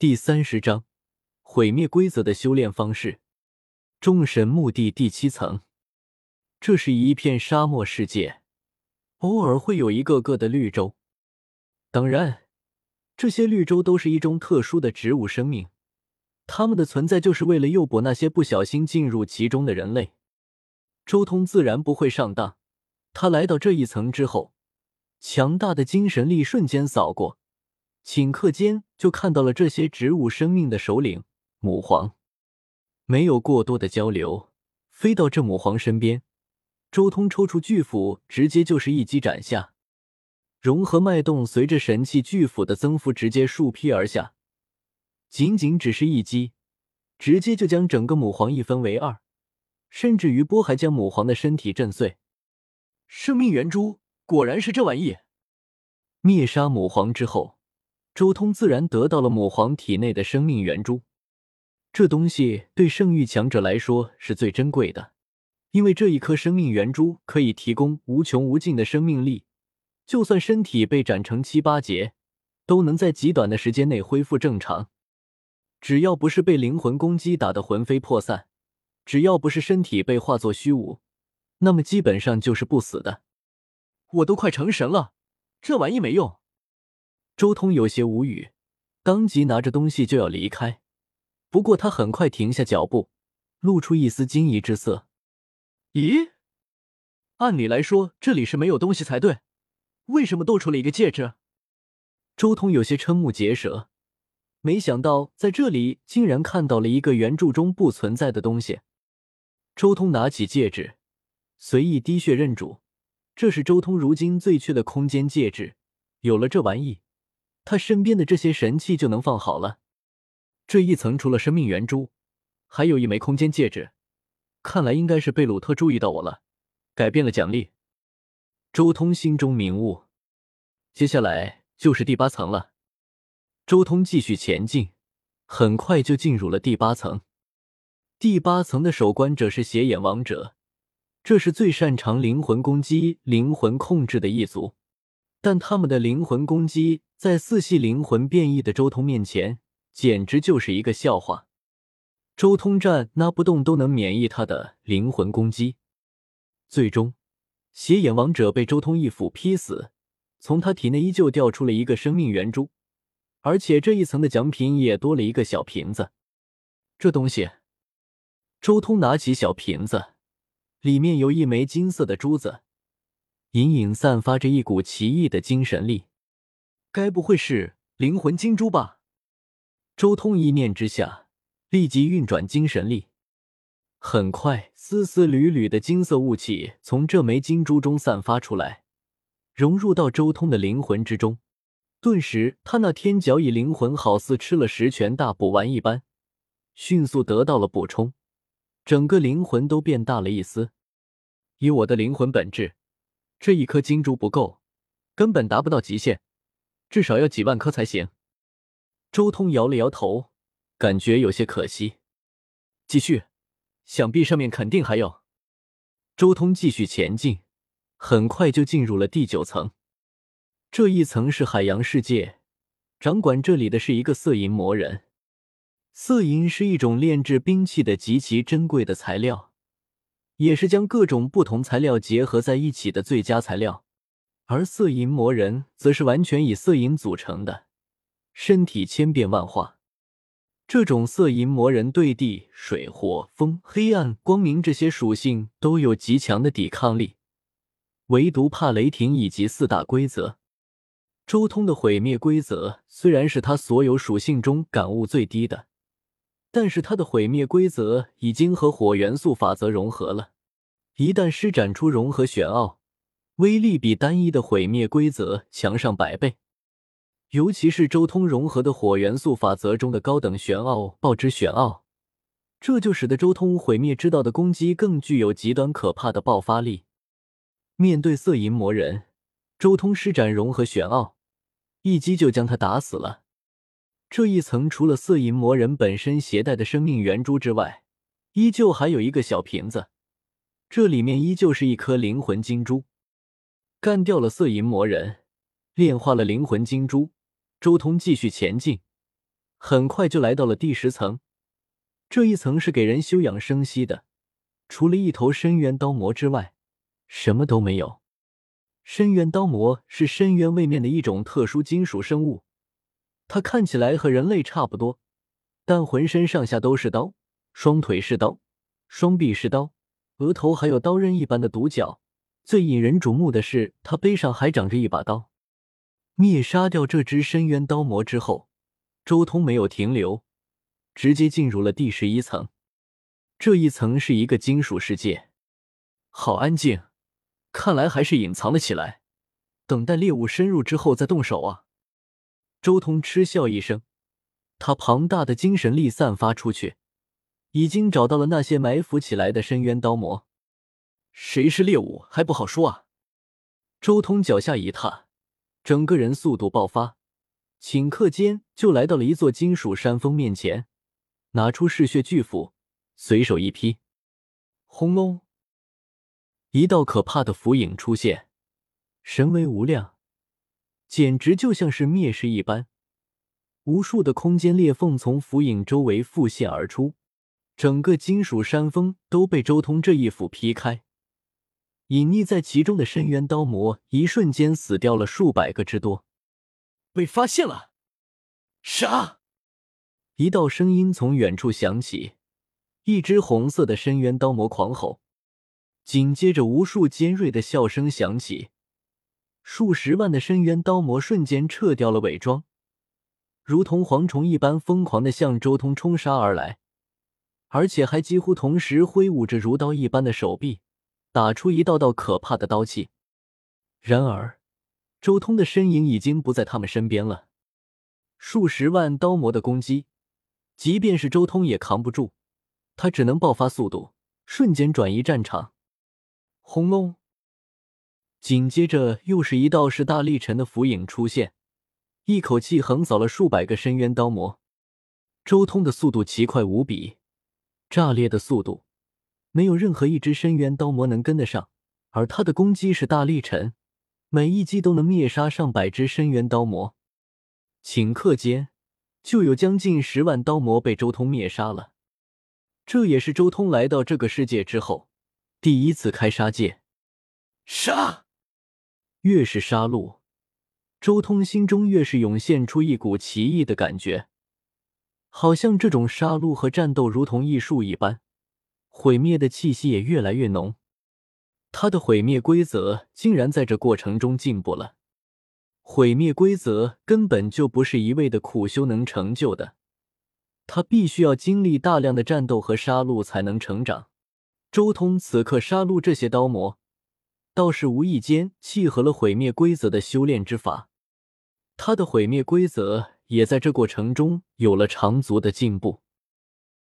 第三十章毁灭规则的修炼方式。众神墓地第七层，这是一片沙漠世界，偶尔会有一个个的绿洲。当然，这些绿洲都是一种特殊的植物生命，它们的存在就是为了诱捕那些不小心进入其中的人类。周通自然不会上当，他来到这一层之后，强大的精神力瞬间扫过。顷刻间就看到了这些植物生命的首领母皇，没有过多的交流，飞到这母皇身边，周通抽出巨斧，直接就是一击斩下。融合脉动随着神器巨斧的增幅直接竖劈而下，仅仅只是一击，直接就将整个母皇一分为二，甚至余波还将母皇的身体震碎。生命圆珠果然是这玩意！灭杀母皇之后。周通自然得到了母皇体内的生命圆珠，这东西对圣域强者来说是最珍贵的，因为这一颗生命圆珠可以提供无穷无尽的生命力，就算身体被斩成七八节，都能在极短的时间内恢复正常。只要不是被灵魂攻击打得魂飞魄散，只要不是身体被化作虚无，那么基本上就是不死的。我都快成神了，这玩意没用。周通有些无语，当即拿着东西就要离开。不过他很快停下脚步，露出一丝惊疑之色。咦，按理来说这里是没有东西才对，为什么多出了一个戒指？周通有些瞠目结舌，没想到在这里竟然看到了一个原著中不存在的东西。周通拿起戒指，随意滴血认主，这是周通如今最缺的空间戒指。有了这玩意。他身边的这些神器就能放好了。这一层除了生命圆珠，还有一枚空间戒指。看来应该是贝鲁特注意到我了，改变了奖励。周通心中明悟，接下来就是第八层了。周通继续前进，很快就进入了第八层。第八层的守关者是邪眼王者，这是最擅长灵魂攻击、灵魂控制的一族，但他们的灵魂攻击。在四系灵魂变异的周通面前，简直就是一个笑话。周通站那不动都能免疫他的灵魂攻击。最终，邪眼王者被周通一斧劈死，从他体内依旧掉出了一个生命圆珠，而且这一层的奖品也多了一个小瓶子。这东西，周通拿起小瓶子，里面有一枚金色的珠子，隐隐散发着一股奇异的精神力。该不会是灵魂金珠吧？周通一念之下，立即运转精神力。很快，丝丝缕缕的金色雾气从这枚金珠中散发出来，融入到周通的灵魂之中。顿时，他那天角以灵魂好似吃了十全大补丸一般，迅速得到了补充，整个灵魂都变大了一丝。以我的灵魂本质，这一颗金珠不够，根本达不到极限。至少要几万颗才行。周通摇了摇头，感觉有些可惜。继续，想必上面肯定还有。周通继续前进，很快就进入了第九层。这一层是海洋世界，掌管这里的是一个色银魔人。色银是一种炼制兵器的极其珍贵的材料，也是将各种不同材料结合在一起的最佳材料。而色银魔人则是完全以色银组成的，身体千变万化。这种色银魔人对地、水、火、风、黑暗、光明这些属性都有极强的抵抗力，唯独怕雷霆以及四大规则。周通的毁灭规则虽然是他所有属性中感悟最低的，但是他的毁灭规则已经和火元素法则融合了，一旦施展出融合玄奥。威力比单一的毁灭规则强上百倍，尤其是周通融合的火元素法则中的高等玄奥爆之玄奥，这就使得周通毁灭之道的攻击更具有极端可怕的爆发力。面对色银魔人，周通施展融合玄奥，一击就将他打死了。这一层除了色银魔人本身携带的生命圆珠之外，依旧还有一个小瓶子，这里面依旧是一颗灵魂金珠。干掉了色银魔人，炼化了灵魂金珠。周通继续前进，很快就来到了第十层。这一层是给人休养生息的，除了一头深渊刀魔之外，什么都没有。深渊刀魔是深渊位面的一种特殊金属生物，它看起来和人类差不多，但浑身上下都是刀，双腿是刀，双臂是刀，额头还有刀刃一般的独角。最引人瞩目的是，它背上还长着一把刀。灭杀掉这只深渊刀魔之后，周通没有停留，直接进入了第十一层。这一层是一个金属世界，好安静，看来还是隐藏了起来，等待猎物深入之后再动手啊！周通嗤笑一声，他庞大的精神力散发出去，已经找到了那些埋伏起来的深渊刀魔。谁是猎物还不好说啊！周通脚下一踏。整个人速度爆发，顷刻间就来到了一座金属山峰面前，拿出嗜血巨斧，随手一劈，轰隆！一道可怕的符影出现，神威无量，简直就像是灭世一般。无数的空间裂缝从符影周围复现而出，整个金属山峰都被周通这一斧劈开。隐匿在其中的深渊刀魔，一瞬间死掉了数百个之多。被发现了！杀！一道声音从远处响起，一只红色的深渊刀魔狂吼，紧接着无数尖锐的笑声响起，数十万的深渊刀魔瞬间撤掉了伪装，如同蝗虫一般疯狂的向周通冲杀而来，而且还几乎同时挥舞着如刀一般的手臂。打出一道道可怕的刀气，然而周通的身影已经不在他们身边了。数十万刀魔的攻击，即便是周通也扛不住，他只能爆发速度，瞬间转移战场。轰隆！紧接着又是一道势大力沉的符影出现，一口气横扫了数百个深渊刀魔。周通的速度奇快无比，炸裂的速度。没有任何一只深渊刀魔能跟得上，而他的攻击是大力沉，每一击都能灭杀上百只深渊刀魔。顷刻间，就有将近十万刀魔被周通灭杀了。这也是周通来到这个世界之后第一次开杀戒。杀！越是杀戮，周通心中越是涌现出一股奇异的感觉，好像这种杀戮和战斗如同艺术一般。毁灭的气息也越来越浓，他的毁灭规则竟然在这过程中进步了。毁灭规则根本就不是一味的苦修能成就的，他必须要经历大量的战斗和杀戮才能成长。周通此刻杀戮这些刀魔，倒是无意间契合了毁灭规则的修炼之法，他的毁灭规则也在这过程中有了长足的进步。